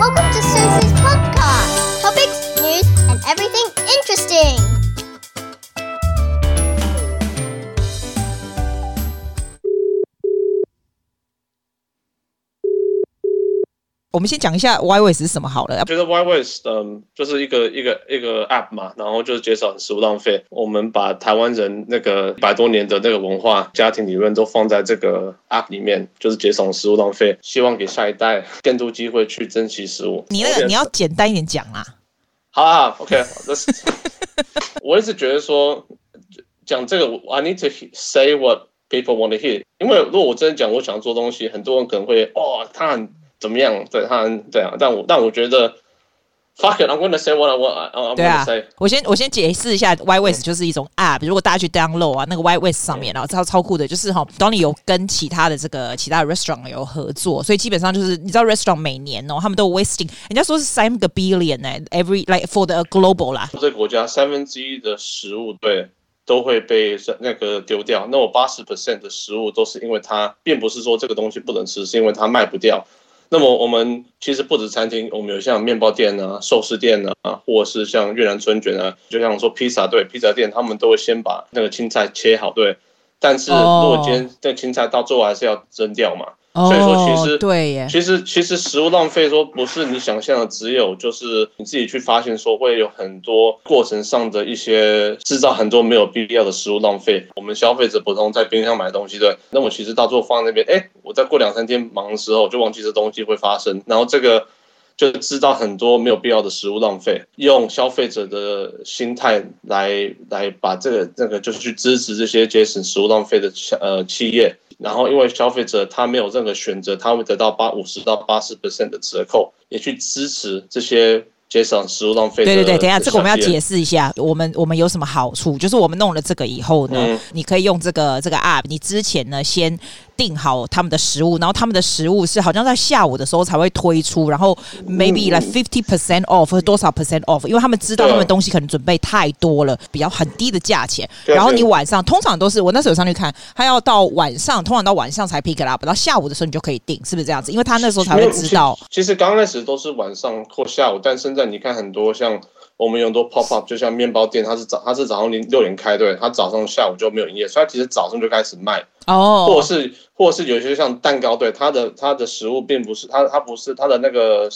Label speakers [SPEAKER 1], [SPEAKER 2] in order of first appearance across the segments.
[SPEAKER 1] Welcome to
[SPEAKER 2] 我们先讲一下 YWaste 是什么好了。
[SPEAKER 3] 我觉得 YWaste 嗯，就是一个一个一个 App 嘛，然后就是减少食物浪费。我们把台湾人那个一百多年的那个文化、家庭理论都放在这个 App 里面，就是减少食物浪费，希望给下一代更多机会去珍惜食物。
[SPEAKER 2] 你那个你要简单一点讲啊。
[SPEAKER 3] 好啊，OK，我一直觉得说讲这个，I need to say what people want to hear。因为如果我真的讲我想做东西，很多人可能会哦，他很。怎么样？对他对啊，但我但我觉得，fuck it，I'm gonna say what I want。I'm gonna say。
[SPEAKER 2] 我先我先解释一下，YWaste 就是一种 app。如果大家去 download 啊，那个 YWaste 上面，然后超超酷的，就是哈，当你有跟其他的这个其他的 restaurant 有合作，所以基本上就是你知道 restaurant 每年哦，他们都 wasting，人家说是三个 billion 呢，every like for the global 啦。
[SPEAKER 3] 这个国家三分之一的食物对都会被那个丢掉，那我八十 percent 的食物都是因为它，并不是说这个东西不能吃，是因为它卖不掉。那么我们其实不止餐厅，我们有像面包店啊、寿司店啊，或者是像越南春卷啊，就像说披萨，对，披萨店他们都会先把那个青菜切好，对。但是如果今天这青菜到最后还是要扔掉嘛。所以说，其实、
[SPEAKER 2] oh, 对耶，
[SPEAKER 3] 其实其实食物浪费说不是你想象的，只有就是你自己去发现说会有很多过程上的一些制造很多没有必要的食物浪费。我们消费者普通在冰箱买东西对，那我其实到最后放在那边，哎，我再过两三天忙的时候就忘记这东西会发生，然后这个就知道很多没有必要的食物浪费。用消费者的心态来来把这个这个就是去支持这些节省食物浪费的呃企业。然后，因为消费者他没有任何选择，他会得到八五十到八十 percent 的折扣，也去支持这些。节省食物浪费。对
[SPEAKER 2] 对对，等一下，这个我们要解释一下，我们我们有什么好处？就是我们弄了这个以后呢，嗯、你可以用这个这个 app，你之前呢先订好他们的食物，然后他们的食物是好像在下午的时候才会推出，然后 maybe like fifty percent off 或多少 percent off，因为他们知道他们东西可能准备太多了，比较很低的价钱。然后你晚上通常都是我那时候有上去看，他要到晚上，通常到晚上才 pick it up，到下午的时候你就可以订，是不是这样子？因为他那时候才会知道。
[SPEAKER 3] 其实刚开始都是晚上或下午，但现在。你看很多像我们有很多 pop up，就像面包店，它是早它是早上零六点开，对，它早上下午就没有营业，所以它其实早上就开始卖哦，或者是或者是有些像蛋糕，对，它的它的食物并不是它它不是它的那个，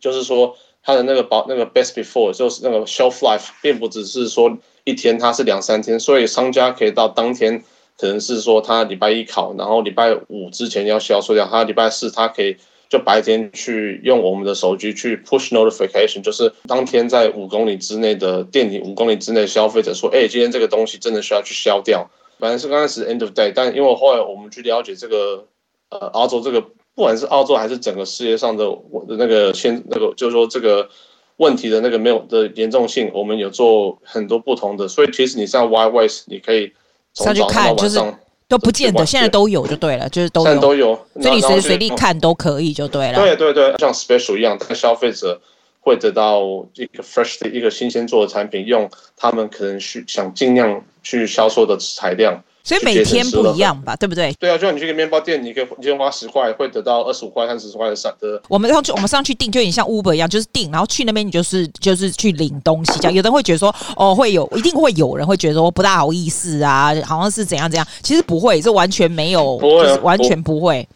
[SPEAKER 3] 就是说它的那个保那个 best before 就是那个 shelf life 并不只是说一天，它是两三天，所以商家可以到当天可能是说他礼拜一烤，然后礼拜五之前要销售掉，他礼拜四他可以。就白天去用我们的手机去 push notification，就是当天在五公里之内的店里，五公里之内消费者说，哎，今天这个东西真的需要去销掉。反正是刚开始 end of day，但因为后来我们去了解这个，呃，澳洲这个，不管是澳洲还是整个世界上的我的那个现那个，就是说这个问题的那个没有的严重性，我们有做很多不同的，所以其实你上 YWaste，你可以上到晚上。
[SPEAKER 2] 都不见得，现在都有就对了，就是都有，
[SPEAKER 3] 都有，
[SPEAKER 2] 所以你随时随地看都可以就对了。
[SPEAKER 3] 对对对，像 special 一样，这个消费者会得到一个 fresh 的一个新鲜做的产品，用他们可能去想尽量去销售的材料。
[SPEAKER 2] 所以每天不一样吧，对不对？
[SPEAKER 3] 对啊，就像你去个面包店，你可以你先花十块，会得到二十五块、三十块的散的。
[SPEAKER 2] 我们上去，我们上去订，就有点像 Uber 一样，就是订，然后去那边你就是就是去领东西。这样，有的人会觉得说，哦，会有，一定会有人会觉得说不大好意思啊，好像是怎样怎样。其实不会，这完全没有，
[SPEAKER 3] 不会、啊，
[SPEAKER 2] 完全不会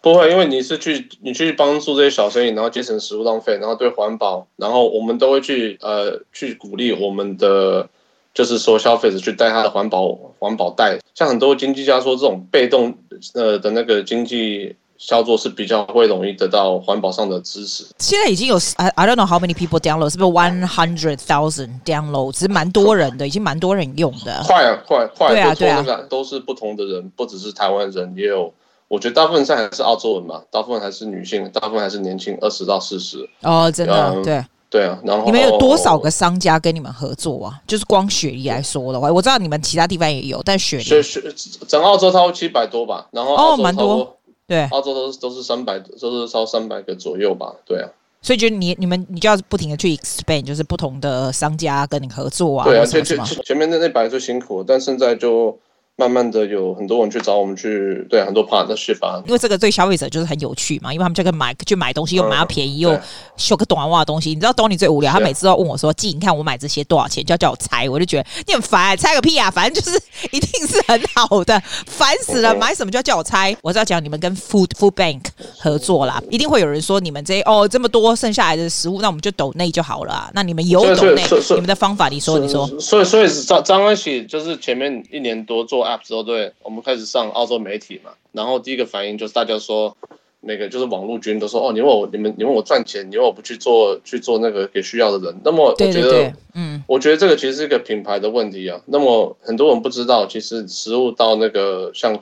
[SPEAKER 3] 不，不会，因为你是去你去帮助这些小生意，然后节省食物浪费，然后对环保，然后我们都会去呃去鼓励我们的。就是说，消费者去带他的环保环保袋，像很多经济家说，这种被动呃的那个经济操作是比较会容易得到环保上的支持。
[SPEAKER 2] 现在已经有 I I don't know how many people download，是不是 one hundred thousand download？其实蛮多人的，已经蛮多人用的。
[SPEAKER 3] 快啊，快快！
[SPEAKER 2] 对啊，对啊，
[SPEAKER 3] 都是不同的人，不只是台湾人，也有。我觉得大部分还是澳洲人嘛，大部分还是女性，大部分还是年轻，二十到四十。
[SPEAKER 2] 哦，真的，嗯、对。
[SPEAKER 3] 对啊，然后
[SPEAKER 2] 你们有多少个商家跟你们合作啊？就是光雪梨来说的话，我知道你们其他地方也有，但雪梨
[SPEAKER 3] 雪雪整澳洲超过七百多吧，然后哦，
[SPEAKER 2] 蛮多，对，
[SPEAKER 3] 澳洲都是都是三百，都是超三百个左右吧，对啊。
[SPEAKER 2] 所以就你你们你就要不停的去 expand，就是不同的商家跟你合作啊。
[SPEAKER 3] 对啊，前前前面那那百就辛苦，但现在就慢慢的有很多人去找我们去，对很多 partnership 吧。
[SPEAKER 2] 因为这个对消费者就是很有趣嘛，因为他们就可以买去买东西，又买到便宜，又秀个短袜的东西。你知道 Donny 最无聊，他每次都要问我说：“季，你看我买这些多少钱？”就要叫我猜，我就觉得你很烦，猜个屁啊！反正就是一定是很好的，烦死了，买什么就要叫我猜。我是要讲你们跟 Food Food Bank 合作啦，一定会有人说你们这哦这么多剩下来的食物，那我们就抖内就好了啊。那你们有抖内，你们的方法，你说你说。
[SPEAKER 3] 所以所以张张安喜就是前面一年多做 App 之后，对我们开始上澳洲媒体嘛，然后第一个反应就是大家说那个就是网络军都说哦，你问我你们你问我赚钱，你问我不去做去做那个给需要的人，那么我觉得对对对嗯，我觉得这个其实是一个品牌的问题啊。那么很多人不知道，其实食物到那个像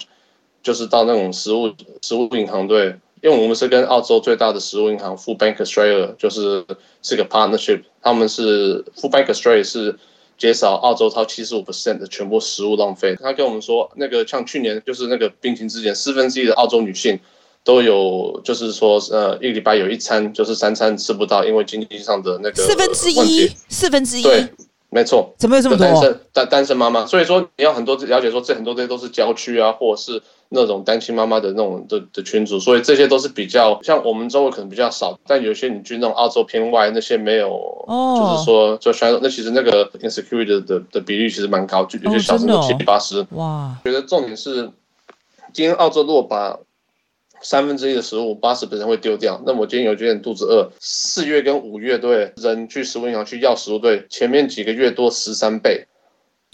[SPEAKER 3] 就是到那种食物食物银行对。因为我们是跟澳洲最大的食物银行 Food Bank Australia 就是是个 partnership，他们是 Food Bank Australia 是减少澳洲超七十五 percent 的全部食物浪费。他跟我们说，那个像去年就是那个病情之前，四分之一的澳洲女性都有就是说呃一个礼拜有一餐就是三餐吃不到，因为经济上的那个
[SPEAKER 2] 四分之一，四分之一，
[SPEAKER 3] 对，没错，
[SPEAKER 2] 怎么有这么多？
[SPEAKER 3] 单身单单身妈妈，所以说你要很多了解说这很多这些都是郊区啊，或者是。那种单亲妈妈的那种的的群组，所以这些都是比较像我们周围可能比较少，但有些你去那种澳洲偏外那些没有，哦，就是说就虽那其实那个 insecurity 的的比例其实蛮高，就有些小时候七八十。哇，觉得重点是，今天澳洲如果把三分之一的食物八十 percent 会丢掉，那我今天有点肚子饿，四月跟五月对人去食物银行去要食物对前面几个月多十三倍。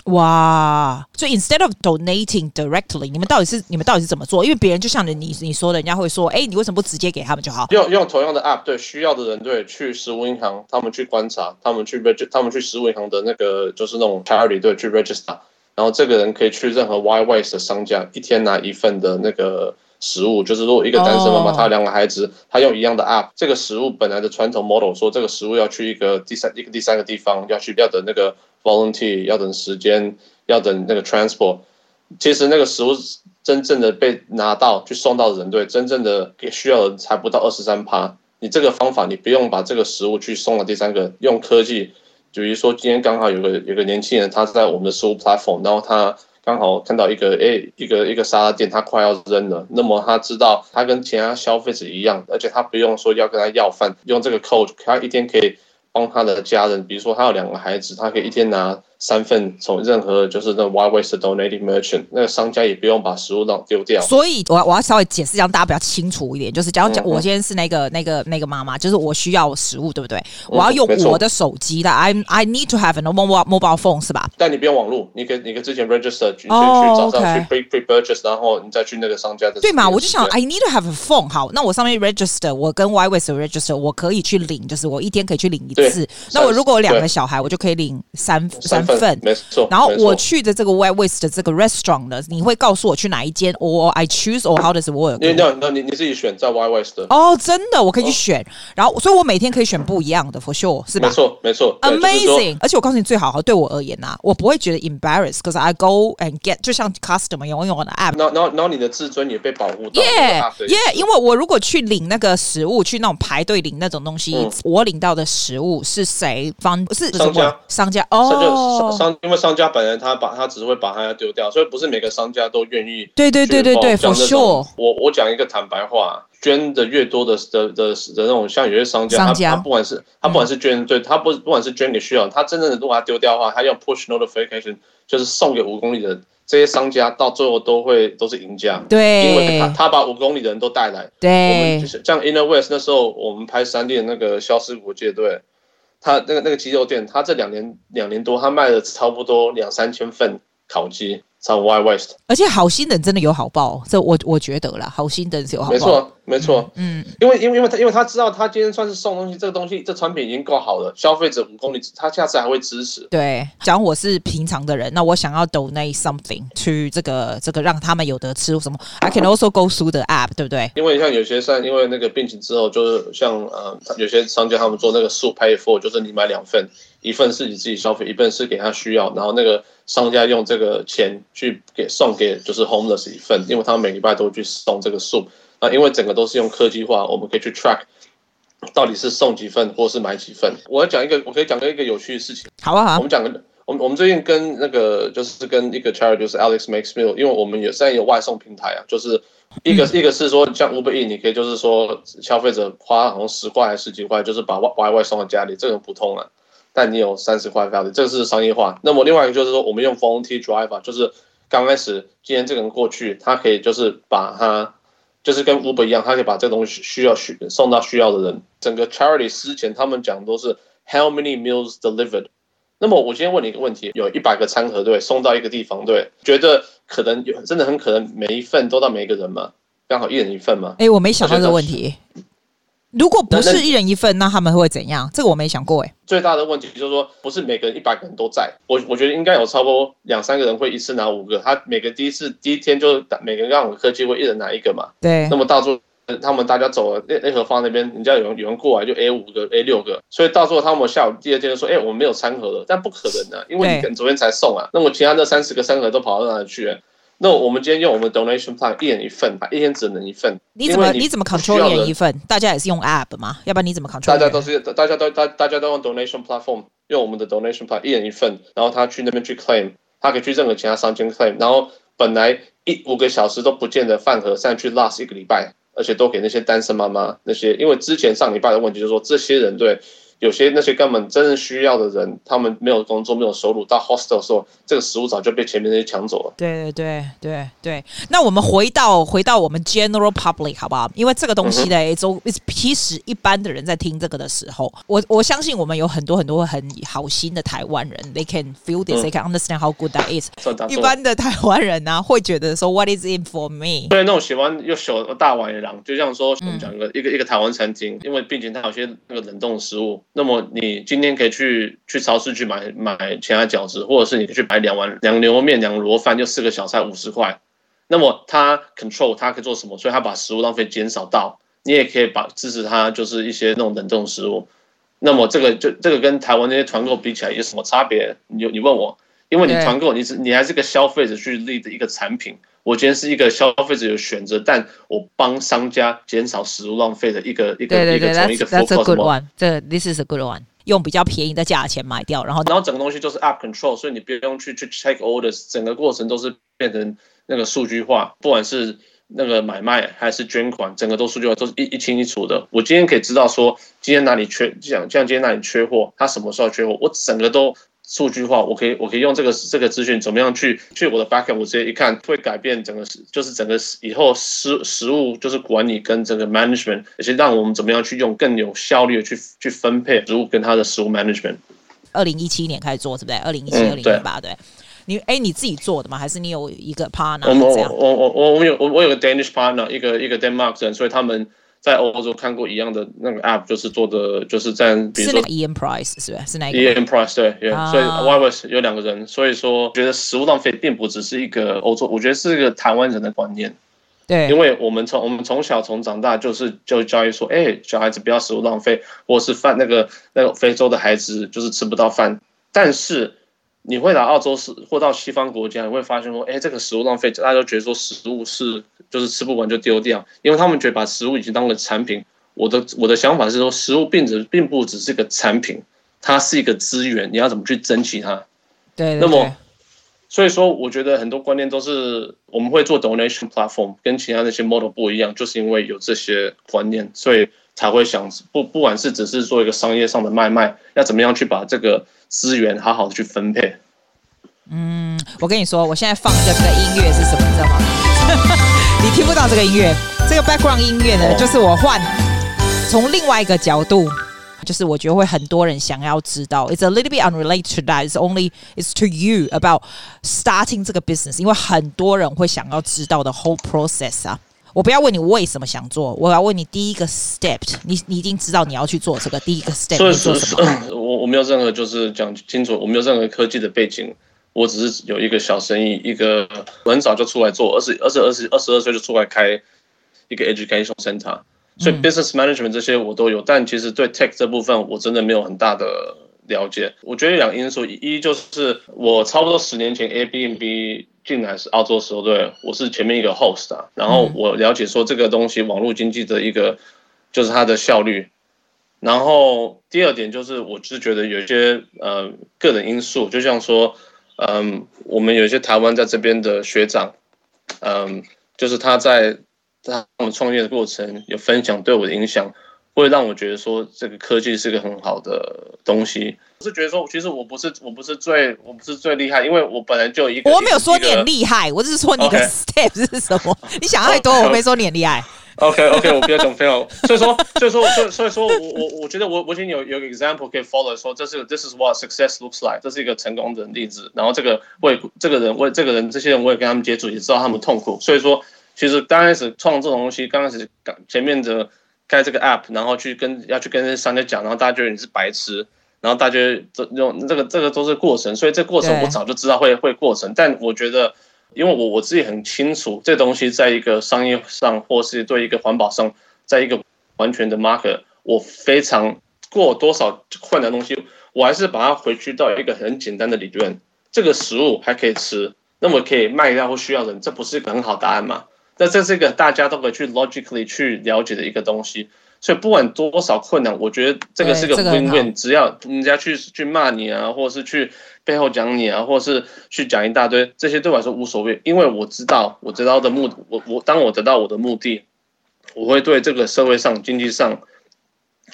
[SPEAKER 2] 哇！所以 instead of donating directly，你们到底是你们到底是怎么做？因为别人就像你你说的，人家会说，哎，你为什么不直接给他们就好？
[SPEAKER 3] 用用同样的 app，对需要的人，对去食物银行，他们去观察，他们去 register，他们去食物银行的那个就是那种 charity，对，去 register，然后这个人可以去任何 Y Waste 的商家，一天拿一份的那个食物。就是如果一个单身妈妈，她有两个孩子，她用一样的 app，这个食物本来的传统 model 说这个食物要去一个第三一个第三个地方，要去要等那个。Volunteer 要等时间，要等那个 transport。其实那个食物真正的被拿到去送到人队，真正的给需要的人才不到二十三趴。你这个方法，你不用把这个食物去送到第三个，用科技，比如说今天刚好有个有个年轻人，他是在我们的食物 platform，然后他刚好看到一个诶一个一个沙拉店，他快要扔了，那么他知道他跟其他消费者一样，而且他不用说要跟他要饭，用这个 code，他一天可以。帮他的家人，比如说他有两个孩子，他可以一天拿三份从任何就是那 Y Waste Donating Merchant 那个商家也不用把食物让丢掉。
[SPEAKER 2] 所以我我要稍微解释，让大家比较清楚一点，就是假如讲我今天是那个那个那个妈妈，就是我需要食物，对不对？我要用我的手机的，I I need to have a mobile mobile phone 是吧？
[SPEAKER 3] 但你不用网络，你可以你可以之前 register 去去早上去 pre pre purchase，然后你再去那个商家的。
[SPEAKER 2] 对嘛？我就想 I need to have a phone。好，那我上面 register，我跟 Y Waste register，我可以去领，就是我一天可以去领一次。那我如果有两个小孩，我就可以领三三份，
[SPEAKER 3] 没错。
[SPEAKER 2] 然后我去的这个 Y Waste 的这个 restaurant 呢，你会告诉我去哪一间，or I choose or how does it work？
[SPEAKER 3] 你那那你你自己选在 Y Waste 的
[SPEAKER 2] 哦，真的，我可以去选。然后，所以我每天可以选不一样的，for sure，是吧？
[SPEAKER 3] 没错，没错
[SPEAKER 2] ，amazing。而且我告诉你，最好对我而言呐，我不会觉得 embarrassed，because I go and get，就像 customer 用用我的 app。
[SPEAKER 3] 然后，然后，然后你的自尊也被保护到。
[SPEAKER 2] Yeah，yeah，因为我如果去领那个食物，去那种排队领那种东西，我领到的食物是谁方？是
[SPEAKER 3] 商家，
[SPEAKER 2] 商家哦，
[SPEAKER 3] 商商，因为商家本人他把他只会把它丢掉，所以不是每个商家都愿意。
[SPEAKER 2] 对对对对对，for sure。
[SPEAKER 3] 我我讲一个坦白话，捐的越多的的的的那种，像有些商家，他他不管是他不管是捐，对他不不管是捐给需要，他真正的如果他丢掉的话，他用 push notification 就是送给五公里的这些商家，到最后都会都是赢家。
[SPEAKER 2] 对，
[SPEAKER 3] 因为他他把五公里的人都带来。
[SPEAKER 2] 对，
[SPEAKER 3] 我们就是像 Inner West 那时候，我们拍三 D 的那个消失国界，对。他那个那个鸡肉店，他这两年两年多，他卖了差不多两三千份烤鸡。在 Y Waste，
[SPEAKER 2] 而且好心人真的有好报，这我我觉得啦，好心人是有好报。
[SPEAKER 3] 没错，没错，嗯，因为因为因为他因为他知道他今天算是送东西，这个东西这产品已经够好了，消费者五公里，他下次还会支持。
[SPEAKER 2] 对，假如我是平常的人，那我想要 donate something to 这个这个让他们有得吃什么，I can also go through the app，对不对？
[SPEAKER 3] 因为像有些像因为那个病情之后，就是像呃有些商家他们做那个 soup pay for，就是你买两份，一份是你自己消费，一份是给他需要，然后那个。商家用这个钱去给送给就是 homeless 一份，因为他们每礼拜都会去送这个 soup。那因为整个都是用科技化，我们可以去 track 到底是送几份或是买几份。我要讲一个，我可以讲个一个有趣的事情。
[SPEAKER 2] 好啊好。
[SPEAKER 3] 我们讲个我们我们最近跟那个就是跟一个 charity 就是 Alex Makes Meal，因为我们有现在有外送平台啊，就是一个、嗯、一个是说像 Uber Eats，你可以就是说消费者花好像十块还是十几块，就是把外外外送到家里，这个很普通啊。但你有三十块 value，这个是商业化。那么另外一个就是说，我们用 volunteer driver，就是刚开始今天这个人过去，他可以就是把他就是跟 Uber 一样，他可以把这个东西需要需送到需要的人。整个 charity 之前他们讲都是 how many meals delivered。那么我今天问你一个问题：有一百个餐盒对送到一个地方对，觉得可能有真的很可能每一份都到每一个人吗？刚好一人一份吗？
[SPEAKER 2] 哎、欸，我没想到这个问题。如果不是一人一份，那他们会怎样？这个我没想过哎。
[SPEAKER 3] 最大的问题就是说，不是每个人一百个人都在。我我觉得应该有差不多两三个人会一次拿五个。他每个第一次第一天就每个人让我科技会一人拿一个嘛。
[SPEAKER 2] 对。
[SPEAKER 3] 那么到时候他们大家走了，那那盒放那边，人家有人有人过来就 A 五个 A 六个，所以到时候他们下午第二天就说，哎，我们没有餐盒了。但不可能的，因为你昨天才送啊。那么其他那三十个餐盒都跑到哪里去？那我们今天用我们 donation plan 一人一份吧，一天只能一份。
[SPEAKER 2] 你怎么你，你怎么 control 一人一份？大家也是用 app 吗？要不然你怎么 control？
[SPEAKER 3] 大家都是大家都大大家都用 donation platform，用我们的 donation plan 一人一份，然后他去那边去 claim，他可以去任何其他商店 claim，然后本来一五个小时都不见的饭盒，现在去 last 一个礼拜，而且都给那些单身妈妈那些，因为之前上礼拜的问题就是说这些人对。有些那些根本真正需要的人，他们没有工作，没有收入，到 hostel 的时候，这个食物早就被前面那些抢走了。
[SPEAKER 2] 对对对对对。那我们回到回到我们 general public 好不好？因为这个东西呢，就、嗯、其实一般的人在听这个的时候，我我相信我们有很多很多很好心的台湾人，they can feel this，they、嗯、can understand how good that is。一般的台湾人呢、啊，会觉得说 what is it for me？
[SPEAKER 3] 对，那种喜欢又小大碗的人，就像说我们讲一个、嗯、一个一个台湾餐厅，因为毕竟它有些那个冷冻食物。那么你今天可以去去超市去买买其他饺子，或者是你去买两碗两牛肉面、两螺饭，就四个小菜五十块。那么他 control 他可以做什么？所以他把食物浪费减少到，你也可以把支持他就是一些那种冷冻食物。那么这个就这个跟台湾那些团购比起来有什么差别？你你问我，因为你团购你是你还是个消费者去立的一个产品。我今天是一个消费者有选择，但我帮商家减少食物浪费的一个一个一个从一个
[SPEAKER 2] 这 good one，这 this is a good one，用比较便宜的价钱买掉，然后
[SPEAKER 3] 然后整个东西就是 app control，所以你不用去去 check orders，整个过程都是变成那个数据化，不管是那个买卖还是捐款，整个都数据化，都是一一清一楚的。我今天可以知道说今天哪里缺，像像今天哪里缺货，它什么时候缺货，我整个都。数据化，我可以，我可以用这个这个资讯，怎么样去去我的 backend，我直接一看，会改变整个，就是整个以后食食物就是管理跟整个 management，而且让我们怎么样去用更有效率的去去分配食物跟它的食物 management。
[SPEAKER 2] 二零一七年开始做，是不是？二零一七、二零一八，对。你哎，你自己做的吗？还是你有一个 partner？
[SPEAKER 3] 我我我我我我有我我有个 Danish partner，一个一个 Denmark 人，所以他们。在欧洲看过一样的那个 app，就是做的就是在比如说
[SPEAKER 2] Ian Price 是不是？是哪个
[SPEAKER 3] ？Ian Price 对，yeah, 所以 Wise 有两个人，所以说觉得食物浪费并不只是一个欧洲，我觉得是一个台湾人的观念。
[SPEAKER 2] 对，
[SPEAKER 3] 因为我们从我们从小从长大就是就教育说，哎、欸，小孩子不要食物浪费，或是饭那个那个非洲的孩子就是吃不到饭，但是。你会来澳洲是或到西方国家，你会发现说，哎，这个食物浪费，大家都觉得说食物是就是吃不完就丢掉，因为他们觉得把食物已经当了产品。我的我的想法是说，食物并只并不只是个产品，它是一个资源，你要怎么去珍惜它？
[SPEAKER 2] 对，对，对。
[SPEAKER 3] 那么，所以说，我觉得很多观念都是我们会做 donation platform，跟其他那些 model 不一样，就是因为有这些观念，所以才会想不不管是只是做一个商业上的卖卖，要怎么样去把这个。资源好好的去分配。
[SPEAKER 2] 嗯，我跟你说，我现在放的这个音乐是什么，你知道吗？你听不到这个音乐，这个 background 音乐呢，就是我换从另外一个角度，就是我觉得会很多人想要知道。It's a little bit unrelated to that. It's only it's to you about starting 这个 business，因为很多人会想要知道的 whole process 啊。我不要问你为什么想做，我要问你第一个 step，你你已经知道你要去做这个第一个 step 是做什么？
[SPEAKER 3] 我我没有任何就是讲清楚，我没有任何科技的背景，我只是有一个小生意，一个很早就出来做，二十二十二十二十二岁就出来开一个 education center，所以 business management 这些我都有，但其实对 tech 这部分我真的没有很大的了解。我觉得两个因素，一就是我差不多十年前 Airbnb。进来是澳洲的时候，对，我是前面一个 host 啊，然后我了解说这个东西网络经济的一个就是它的效率，然后第二点就是，我是觉得有一些呃个人因素，就像说，嗯、呃，我们有一些台湾在这边的学长，嗯、呃，就是他在他们创业的过程有分享对我的影响。会让我觉得说这个科技是个很好的东西。我是觉得说，其实我不是我不是最我不是最厉害，因为我本来就一个。
[SPEAKER 2] 我没有说你很厉害，我只是说你的 step 是什么。你想太多，我没说你很厉害。
[SPEAKER 3] OK OK，我不要讲废话。所以说所以说所以所以说我我我觉得我我已经有有个 example 可以 follow，说这是 this is what success looks like，这是一个成功的例子。然后这个为这个人为这个人这些人我也跟他们接触，也知道他们痛苦。所以说，其实刚开始创这种东西，刚开始前面的。开这个 app，然后去跟要去跟那些商家讲，然后大家觉得你是白痴，然后大家这用这个这个都是过程，所以这过程我早就知道会会过程。但我觉得，因为我我自己很清楚，这东西在一个商业上，或是对一个环保上，在一个完全的 market，我非常过多少困难东西，我还是把它回去到一个很简单的理论，这个食物还可以吃，那么可以卖掉或需要人，这不是一个很好答案吗？那这是一个大家都可以去 logically 去了解的一个东西，所以不管多少困难，我觉得这个是个 win win。只要人家去去骂你啊，或者是去背后讲你啊，或者是去讲一大堆，这些对我来说无所谓，因为我知道我得到的目的，我我当我得到我的目的，我会对这个社会上、经济上、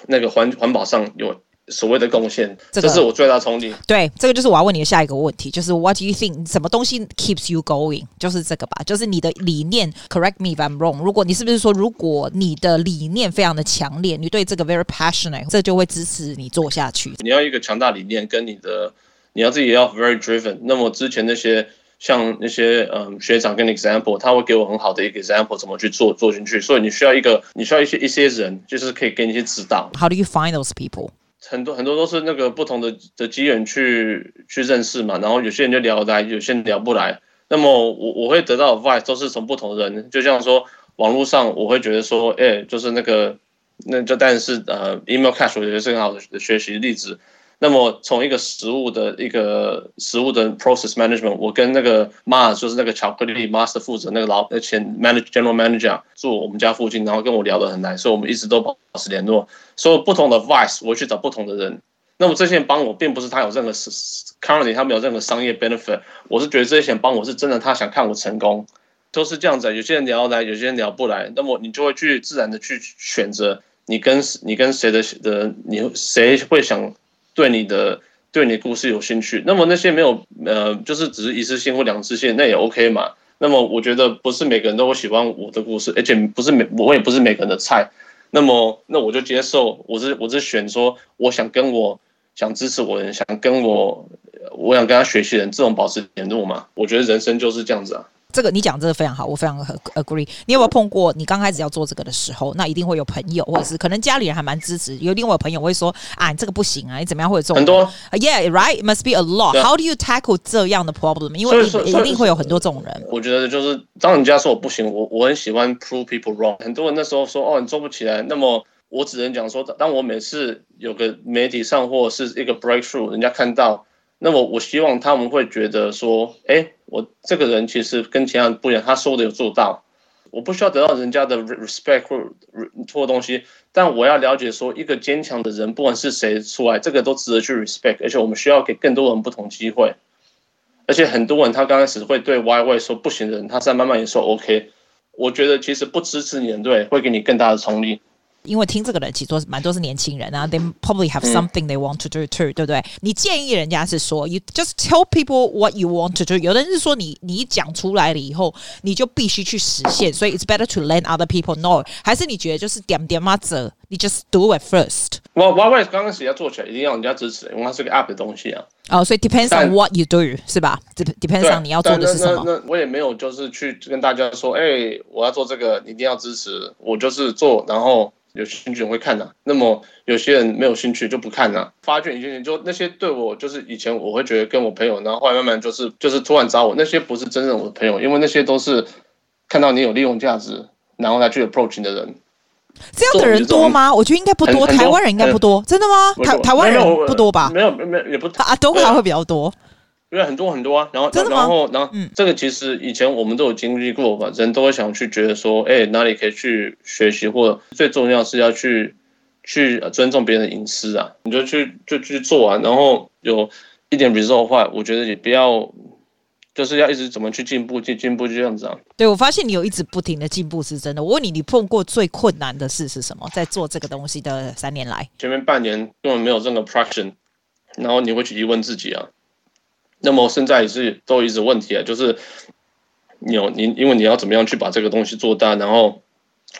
[SPEAKER 3] 那个环环保上有。所谓的贡献，这是我最大冲击。
[SPEAKER 2] 对，这个就是我要问你的下一个问题，就是 What do you think？什么东西 keeps you going？就是这个吧，就是你的理念。Correct me if I'm wrong。如果你是不是说，如果你的理念非常的强烈，你对这个 very passionate，这就会支持你做下去。
[SPEAKER 3] 你要一个强大理念，跟你的你要自己也要 very driven。那么之前那些像那些嗯学长跟 example，他会给我很好的一个 example，怎么去做做进去。所以你需要一个，你需要一些一些人，就是可以给你一些指导。
[SPEAKER 2] How do you find those people？
[SPEAKER 3] 很多很多都是那个不同的的机缘去去认识嘛，然后有些人就聊得来，有些人聊不来。那么我我会得到的 advice 都是从不同人，就像说网络上我会觉得说，哎、就是那个那就但是呃，email catch 我觉得是很好的学习例子。那么从一个食物的一个食物的 process management，我跟那个 Mars 就是那个巧克力 Master 负责那个老前 manager general manager 住我们家附近，然后跟我聊得很来，所以我们一直都保持联络。所以不同的 vice 我去找不同的人。那么这些人帮我，并不是他有任何 currently 他没有任何商业 benefit，我是觉得这些人帮我是真的，他想看我成功，都是这样子。有些人聊得来，有些人聊不来，那么你就会去自然的去选择你跟你跟谁的的你谁会想。对你的对你的故事有兴趣，那么那些没有呃，就是只是一次性或两次性，那也 OK 嘛。那么我觉得不是每个人都会喜欢我的故事，而且不是每我也不是每个人的菜。那么那我就接受，我是我是选说，我想跟我想支持我的人，想跟我我想跟他学习的人，这种保持联络嘛。我觉得人生就是这样子啊。
[SPEAKER 2] 这个你讲这个非常好，我非常 agree。你有没有碰过？你刚开始要做这个的时候，那一定会有朋友，或者是可能家里人还蛮支持。有另外有朋友会说：“啊，你这个不行啊，你怎么样？”会有这种
[SPEAKER 3] 很多。
[SPEAKER 2] Yeah，right，it must be a lot。How do you tackle 这样的 problem？因为一定会有很多这种人。
[SPEAKER 3] 我觉得就是当人家说我不行，我我很喜欢 prove people wrong。很多人那时候说：“哦，你做不起来。”那么我只能讲说，当我每次有个媒体上或者是一个 breakthrough，人家看到。那么我希望他们会觉得说，哎，我这个人其实跟其他人不一样，他说的有做到，我不需要得到人家的 respect 或或东西，但我要了解说，一个坚强的人，不管是谁出来，这个都值得去 respect，而且我们需要给更多人不同机会，而且很多人他刚开始会对 Y Y 说不行的人，他在慢慢也说 OK，我觉得其实不支持你的队，会给你更大的冲力。
[SPEAKER 2] 因为听这个人其实说蛮多是年轻人啊，they probably have something they want to do too，对不对？你建议人家是说，you just tell people what you want to do。有的人是说你你讲出来了以后，你就必须去实现，所以 it's better to let other people know。还是你觉得就是点点嘛子，你 just do it first。
[SPEAKER 3] 我 Y Y 刚开始要做起来，一定要人家支持，因为它是个 app 的东西啊。
[SPEAKER 2] 哦，所以 depends on what you do，是吧？depends on 你要做的是什么。
[SPEAKER 3] 那我也没有就是去跟大家说，哎，我要做这个，你一定要支持。我就是做，然后。有兴趣人会看的、啊，那么有些人没有兴趣就不看了、啊。发掘有些人就那些对我就是以前我会觉得跟我朋友，然后后来慢慢就是就是突然找我，那些不是真正我的朋友，因为那些都是看到你有利用价值，然后来去 approach 你的人。
[SPEAKER 2] 这样的人多吗？我觉得应该不多，台湾人应该不多，真的吗？台台湾人不多吧？
[SPEAKER 3] 没有没有也不
[SPEAKER 2] 啊，都还会比较多。
[SPEAKER 3] 因为很多很多啊，然后然后然后，这个其实以前我们都有经历过吧，人都会想去觉得说，哎，哪里可以去学习，或者最重要是要去去尊重别人的隐私啊，你就去就去做啊，然后有一点 result 的话，我觉得也不要，就是要一直怎么去进步，进进步就这样子啊。
[SPEAKER 2] 对，我发现你有一直不停的进步是真的。我问你，你碰过最困难的事是什么？在做这个东西的三年来，
[SPEAKER 3] 前面半年根本没有任何 traction，然后你会去疑问自己啊。那么现在也是都一直问题啊，就是你有你，因为你要怎么样去把这个东西做大，然后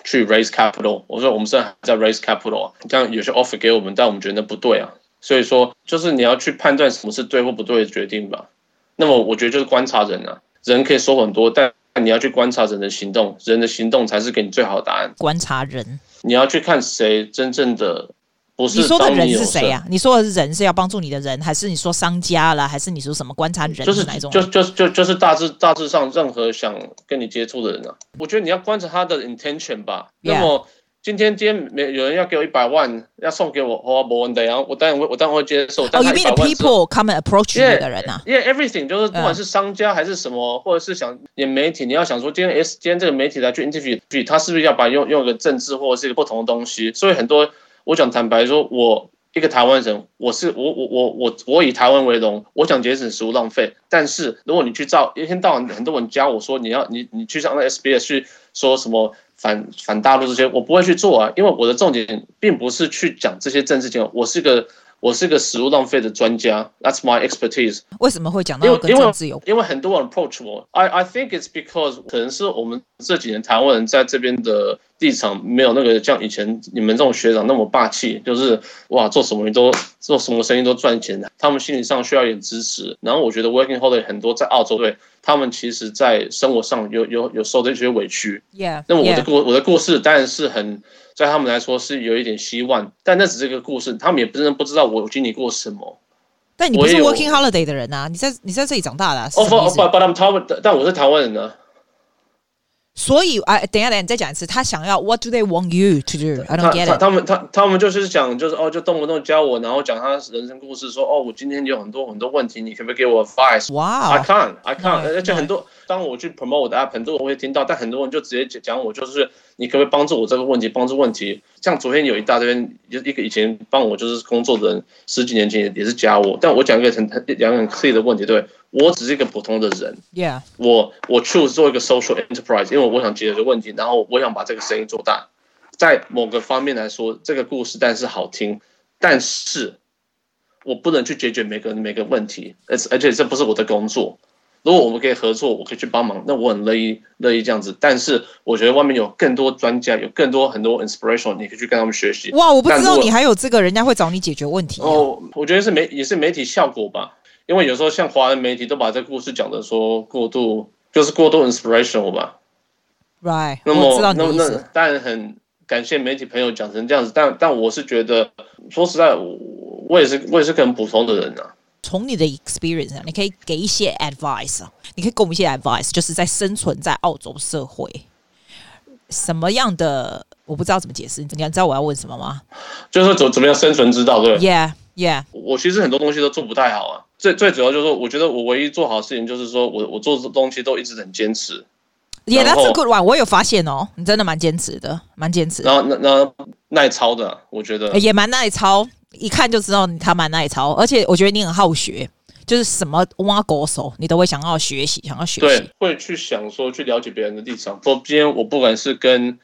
[SPEAKER 3] 去 raise capital。我说我们现在还在 raise capital 啊，这样有些 offer 给我们，但我们觉得不对啊。所以说，就是你要去判断什么是对或不对的决定吧。那么我觉得就是观察人啊，人可以说很多，但你要去观察人的行动，人的行动才是给你最好的答案。
[SPEAKER 2] 观察人，
[SPEAKER 3] 你要去看谁真正的。
[SPEAKER 2] 不是你说的人是谁啊？你说的是人是要帮助你的人，还是你说商家了，还是你说什么观察人是哪种？
[SPEAKER 3] 就是就就就就是大致大致上任何想跟你接触的人啊，我觉得你要观察他的 intention 吧。那么今天今天没有人要给我一百万，要送给我，我没问题啊，我当然会我当然会接受。
[SPEAKER 2] 哦，你 mean the people come and approach you 的人啊
[SPEAKER 3] ？Yeah, everything 就是不管是商家还是什么，uh. 或者是想演媒体，你要想说今天 S 今天这个媒体来去 interview，他是不是要把用用一个政治或者是一个不同的东西？所以很多。我讲坦白说，我一个台湾人，我是我我我我我以台湾为荣，我想节省食物浪费。但是如果你去照一天到晚很多人教我说你要你你去上那 SBS 去说什么反反大陆这些，我不会去做啊，因为我的重点并不是去讲这些政治经，我是个。我是个食物浪费的专家，That's my expertise。
[SPEAKER 2] 为什么会讲到跟政治有关？
[SPEAKER 3] 因为因为很多人 approach 我，I I think it's because 可能是我们这几年台湾人在这边的立场没有那个像以前你们这种学长那么霸气，就是哇做什么都做什么生意都赚钱的，他们心理上需要一点支持。然后我觉得 working holiday 很多在澳洲对，他们其实在生活上有有有受这些委屈。
[SPEAKER 2] Yeah。
[SPEAKER 3] 那么我的故我的故事当然是很。在他们来说是有一点希望，但那只是一个故事，他们也不真的不知道我经历过什么。
[SPEAKER 2] 但你不是 working holiday 的人啊？你在你在这里长大的、啊。哦不
[SPEAKER 3] 不，but I'm 台湾，但我是台湾人呢。
[SPEAKER 2] 所以，哎，等一下，等一下，你再讲一次。他想要 What do they want you to do? I don't get it。
[SPEAKER 3] 他们他他们就是讲，就是哦，就动不动教我，然后讲他人生故事，说哦，我今天有很多很多问题，你可不可以给我 advice？
[SPEAKER 2] 哇
[SPEAKER 3] ，I can't, I can't。而且很多，当我去 promote 我的 app，很多人会听到，但很多人就直接讲我，就是你可不可以帮助我这个问题，帮助问题。像昨天有一大堆人，一个以前帮我就是工作的人，十几年前也是加我，但我讲一个很两个很 clear 的问题，对。我只是一个普通的人
[SPEAKER 2] ，Yeah，
[SPEAKER 3] 我我 choose 做一个 social enterprise，因为我想解决问题，然后我想把这个生意做大。在某个方面来说，这个故事但是好听，但是我不能去解决每个人每个问题，而而且这不是我的工作。如果我们可以合作，我可以去帮忙，那我很乐意乐意这样子。但是我觉得外面有更多专家，有更多很多 inspiration，你可以去跟他们学习。
[SPEAKER 2] 哇，我不知道你还有这个，人家会找你解决问题。
[SPEAKER 3] 哦，我觉得是媒也是媒体效果吧。因为有时候像华人媒体都把这个故事讲的说过度，就是过度 inspirational 吧。
[SPEAKER 2] Right，
[SPEAKER 3] 那么那么那当然很感谢媒体朋友讲成这样子，但但我是觉得说实在，我我也是我也是个很普通的人啊。
[SPEAKER 2] 从你的 experience 啊，你可以给一些 advice 啊，你可以给我们一些 advice，就是在生存在澳洲社会，什么样的我不知道怎么解释，你知道我要问什么吗？
[SPEAKER 3] 就是怎怎么样生存之道，对
[SPEAKER 2] ？Yeah, yeah。
[SPEAKER 3] 我其实很多东西都做不太好啊。最最主要就是说，我觉得我唯一做好的事情就是说我我做的东西都一直很坚持。
[SPEAKER 2] Yeah, that's a good one。我有发现哦，你真的蛮坚持的，蛮坚持。
[SPEAKER 3] 然后那那耐操的，我觉得
[SPEAKER 2] 也蛮耐操，一看就知道他蛮耐操。而且我觉得你很好学，就是什么挖狗手，你都会想要学习，想要学习。
[SPEAKER 3] 对，会去想说去了解别人的立场。说今天我不管是跟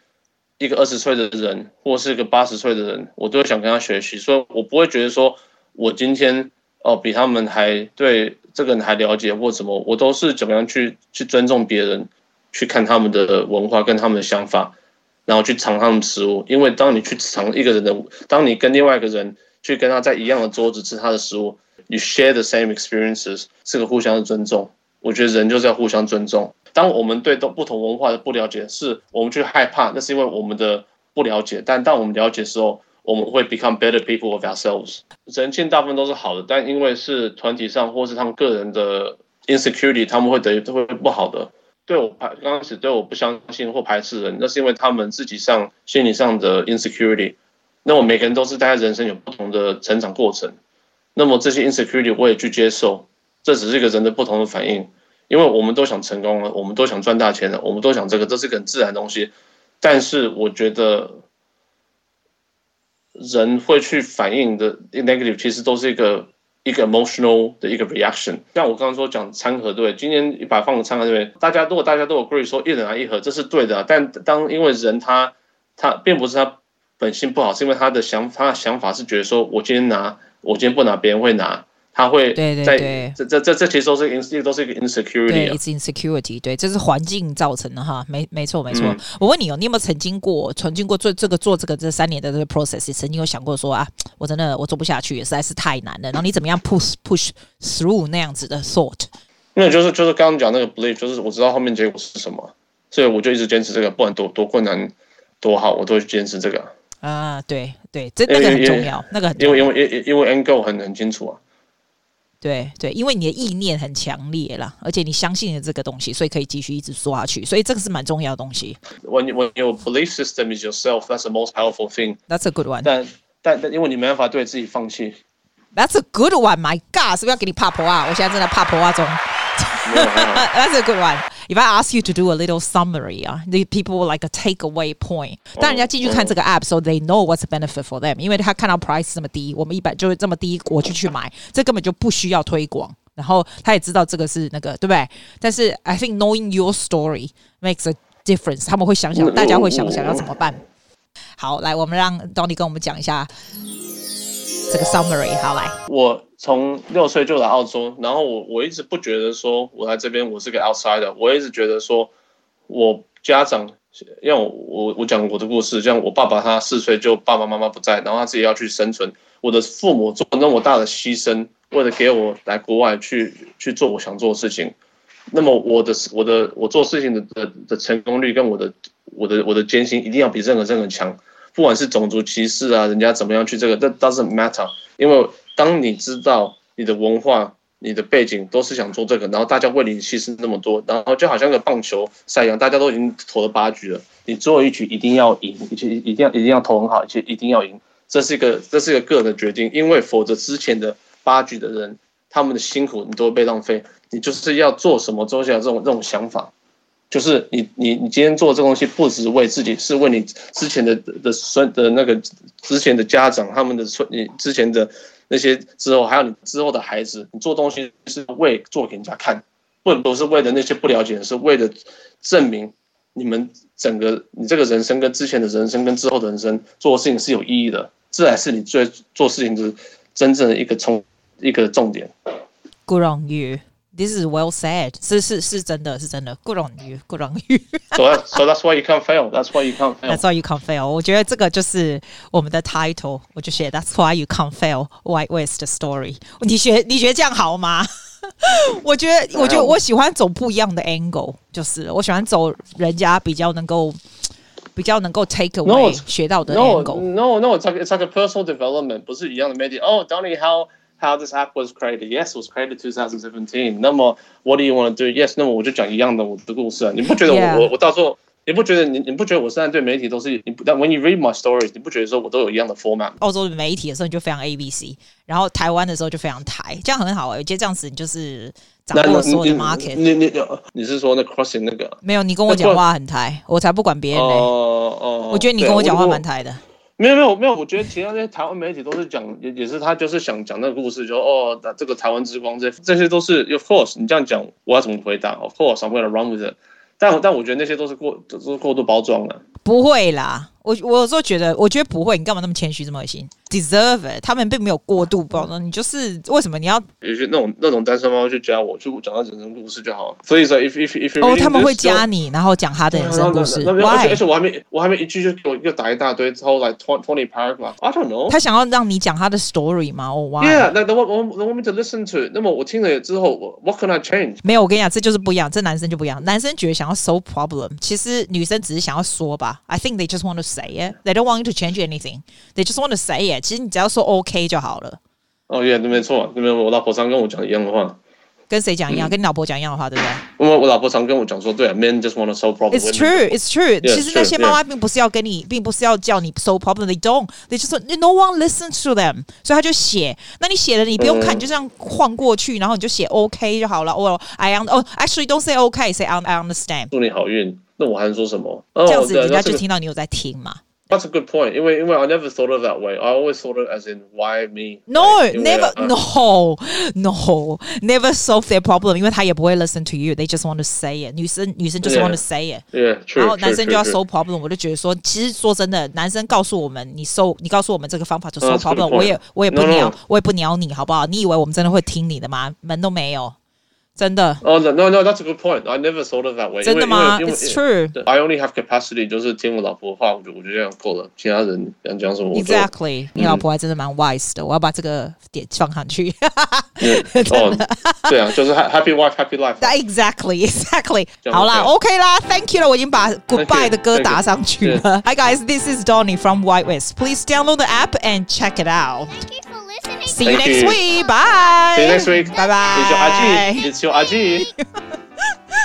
[SPEAKER 3] 一个二十岁的人，或是一个八十岁的人，我都会想跟他学习。所以我不会觉得说我今天。哦，比他们还对这个人还了解或什么，我都是怎么样去去尊重别人，去看他们的文化跟他们的想法，然后去尝他们的食物。因为当你去尝一个人的，当你跟另外一个人去跟他在一样的桌子吃他的食物，你 share the same experiences，是个互相的尊重。我觉得人就是要互相尊重。当我们对都不同文化的不了解，是我们去害怕，那是因为我们的不了解。但当我们了解的时候，我们会 become better people of ourselves。人性大部分都是好的，但因为是团体上或是他们个人的 insecurity，他们会等于都会不好的。对我排刚开始对我不相信或排斥人，那是因为他们自己上心理上的 insecurity。那我每个人都是在人生有不同的成长过程，那么这些 insecurity 我也去接受，这只是一个人的不同的反应。因为我们都想成功了，我们都想赚大钱了，我们都想这个，这是个很自然的东西。但是我觉得。人会去反应的 negative，其实都是一个一个 emotional 的一个 reaction。像我刚刚说讲餐盒对，今天一摆放个餐盒对，大家如果大家都 agree 说一人拿一盒，这是对的。但当因为人他他并不是他本性不好，是因为他的想他的想法是觉得说我今天拿，我今天不拿，别人会拿。他会在这这这这其实都是 in 都是一个 insecurity，
[SPEAKER 2] 对，it's insecurity，对，这是环境造成的哈，没没错没错。嗯、我问你哦，你有没有曾经过，曾经过做这个做这个这三年的这个 process，曾经有想过说啊，我真的我做不下去，实在是太难了。然后你怎么样 push push through 那样子的 thought？
[SPEAKER 3] 没有，就是就是刚刚讲那个 belief，就是我知道后面结果是什么，所以我就一直坚持这个，不管多多困难多好，我都会坚持这个。
[SPEAKER 2] 啊，对对，这那个很重要，那个很重要，
[SPEAKER 3] 因为因为因为因为 end goal 很很清楚啊。
[SPEAKER 2] 对对，因为你的意念很强烈啦，而且你相信了这个东西，所以可以继续一直说下去，所以这个是蛮重要的东西。
[SPEAKER 3] When when your belief system is yourself, that's the most powerful thing.
[SPEAKER 2] That's a good one.
[SPEAKER 3] 但但但因为你没办法对自己放弃。
[SPEAKER 2] That's a good one. My God，是不是要给你怕婆啊？我现在正在怕婆啊中。That's a good one. If I ask you to do a little summary 啊，the people like a takeaway point。当人家进去看这个 app，so they know what's the benefit for them。因为他看到 price 这么低，我们一般就是这么低，我就去买，这根本就不需要推广。然后他也知道这个是那个，对不对？但是 I think knowing your story makes a difference。他们会想想，大家会想想要怎么办。好，来，我们让 Donny 跟我们讲一下这个 summary。好，来，
[SPEAKER 3] 我。 从六岁就来澳洲，然后我我一直不觉得说我来这边我是个 outsider，我一直觉得说我家长，让我我我讲我的故事，像我爸爸他四岁就爸爸妈妈不在，然后他自己要去生存，我的父母做那么大的牺牲，为了给我来国外去去做我想做的事情，那么我的我的我做事情的的成功率跟我的我的我的艰辛一定要比任何任何强，不管是种族歧视啊，人家怎么样去这个，that doesn't matter，因为。当你知道你的文化、你的背景都是想做这个，然后大家为你牺牲那么多，然后就好像个棒球赛一样，大家都已经投了八局了，你最后一局一定要赢，一定一定要一定要投很好，而且一定要赢，这是一个这是一个个人的决定，因为否则之前的八局的人他们的辛苦你都会被浪费，你就是要做什么都是要这种这种想法，就是你你你今天做这个东西不只是为自己，是为你之前的的孙的那个之前的家长他们的孙你之前的。那些之后还有你之后的孩子，你做东西是为做给人家看，不不是为了那些不了解的，是为了证明你们整个你这个人生跟之前的人生跟之后的人生做的事情是有意义的，这才是你最做事情的真正的一个重一个重点。
[SPEAKER 2] Good on you. This is well said，是是是真的是真的，Good on you，Good on you。
[SPEAKER 3] so that, so that's why you can't fail. That's why you can't fail.
[SPEAKER 2] That's why you can't fail. 我觉得这个就是我们的 title，我就写 That's why you can't fail. White West story。你觉你觉得这样好吗？我觉得我觉得我喜欢走不一样的 angle，就是我喜欢走人家比较能够比较能够 take away 学到的
[SPEAKER 3] angle。No, no, no, it's like it's like a personal development，不是一样的 media。Oh, Donny, How this app was created? Yes, it was created 2017. 那么，What do you want to do? Yes，那么我就讲一样的我的故事啊。你不觉得我.我我到时候你不觉得你你不觉得我现在对媒体都是你？但 When you read my stories，你不觉得说我都有一样的 format？
[SPEAKER 2] 澳洲的媒体的时候你就非常 ABC，然后台湾的时候就非常台，这样很好哎、欸。我觉得这样子你就是掌握所有的 market。
[SPEAKER 3] 你你你，你是说那 crossing 那个？
[SPEAKER 2] 没有，你跟我讲话很台，我才不管别人呢。哦哦，我觉得你跟我讲话蛮台的。
[SPEAKER 3] 没有没有没有，我觉得其他那些台湾媒体都是讲，也也是他就是想讲那个故事，就哦，这个台湾之光，这这些都是，of course，你这样讲，我要怎么回答？Of course，I'm gonna run with it。但但我觉得那些都是过都是过度包装了。
[SPEAKER 2] 不会啦，我我有时候觉得，我觉得不会，你干嘛那么谦虚，这么恶心？Deserve it，他们并没有过度包装，你就是为什么你要
[SPEAKER 3] 有些那种那种单身猫就加我，就讲他人生故事就好了。所以说，if if if
[SPEAKER 2] 哦，他们会加你，然后讲他的人生故事。
[SPEAKER 3] 而且而且我还没我还没一句就给我又打一大堆，之后来 twenty paragraph。I don't know。
[SPEAKER 2] 他想要让你讲他的 story 吗？哦哇。
[SPEAKER 3] Yeah，那那我我我 want me to listen to。那么我听了之后，What can I change？
[SPEAKER 2] 没有，我跟你讲，这就是不一样。这男生就不一样，男生觉得想要 solve problem，其实女生只是想要说吧。I think they just want to say it. They don't want you to change anything. They just want to say it. 其实你只要说 OK 就好了。
[SPEAKER 3] 哦耶，那没错，那边我老婆常跟我讲一样的话。
[SPEAKER 2] 跟谁讲一样？跟你老婆讲一样的话，对不对？
[SPEAKER 3] 我我老婆常跟我讲说，对，men just want to solve problems.
[SPEAKER 2] It's true, it's true. 其实那些妈妈并不是要跟你，并不是要叫你 solve problem. They don't. They just no one listens to them. 所以他就写。那你写了，你不用看，你就这样晃过去，然后你就写 OK 就好了。哦，I un 哦，actually don't say OK, say I understand.
[SPEAKER 3] 祝你好运。 那我还能说什么？
[SPEAKER 2] 这样子人家就听到你有在听嘛。
[SPEAKER 3] That's a good point. 因为因为 I never thought of that way. I always thought of as in why me?
[SPEAKER 2] No, never. No, no, never solve their problem. 因为他也不会 listen to you. They just want to say it. 女生女生就是 want to say it.
[SPEAKER 3] Yeah, true.
[SPEAKER 2] 然后男生就要 solve problem。我就觉得说，其实说真的，男生告诉我们，你 solve，你告诉我们这个方法就 solve problem。我也我也不鸟，我也不鸟你，好不好？你以为我们真的会听你的吗？门都没有。真的。
[SPEAKER 3] 哦、oh,，no no no，that's a good point. I never thought of that way.
[SPEAKER 2] 真的吗？It's true.
[SPEAKER 3] I only have capacity，就是听我老婆的话，我就我就这样够了。其他人想讲什么？
[SPEAKER 2] Exactly，你老婆还真的蛮 wise 的。我要把这个点放上去。
[SPEAKER 3] 真的。对啊，就是 happy wife, happy life.
[SPEAKER 2] Exactly, exactly. 好啦，OK 啦，Thank you 了，我已经把 Goodbye 的歌打上去了。Hi guys, this is Donny from White West. Please download the app and check it out. See you next week. Bye.
[SPEAKER 3] See you next week.
[SPEAKER 2] Bye bye.
[SPEAKER 3] It's your Aji. It's your Aji.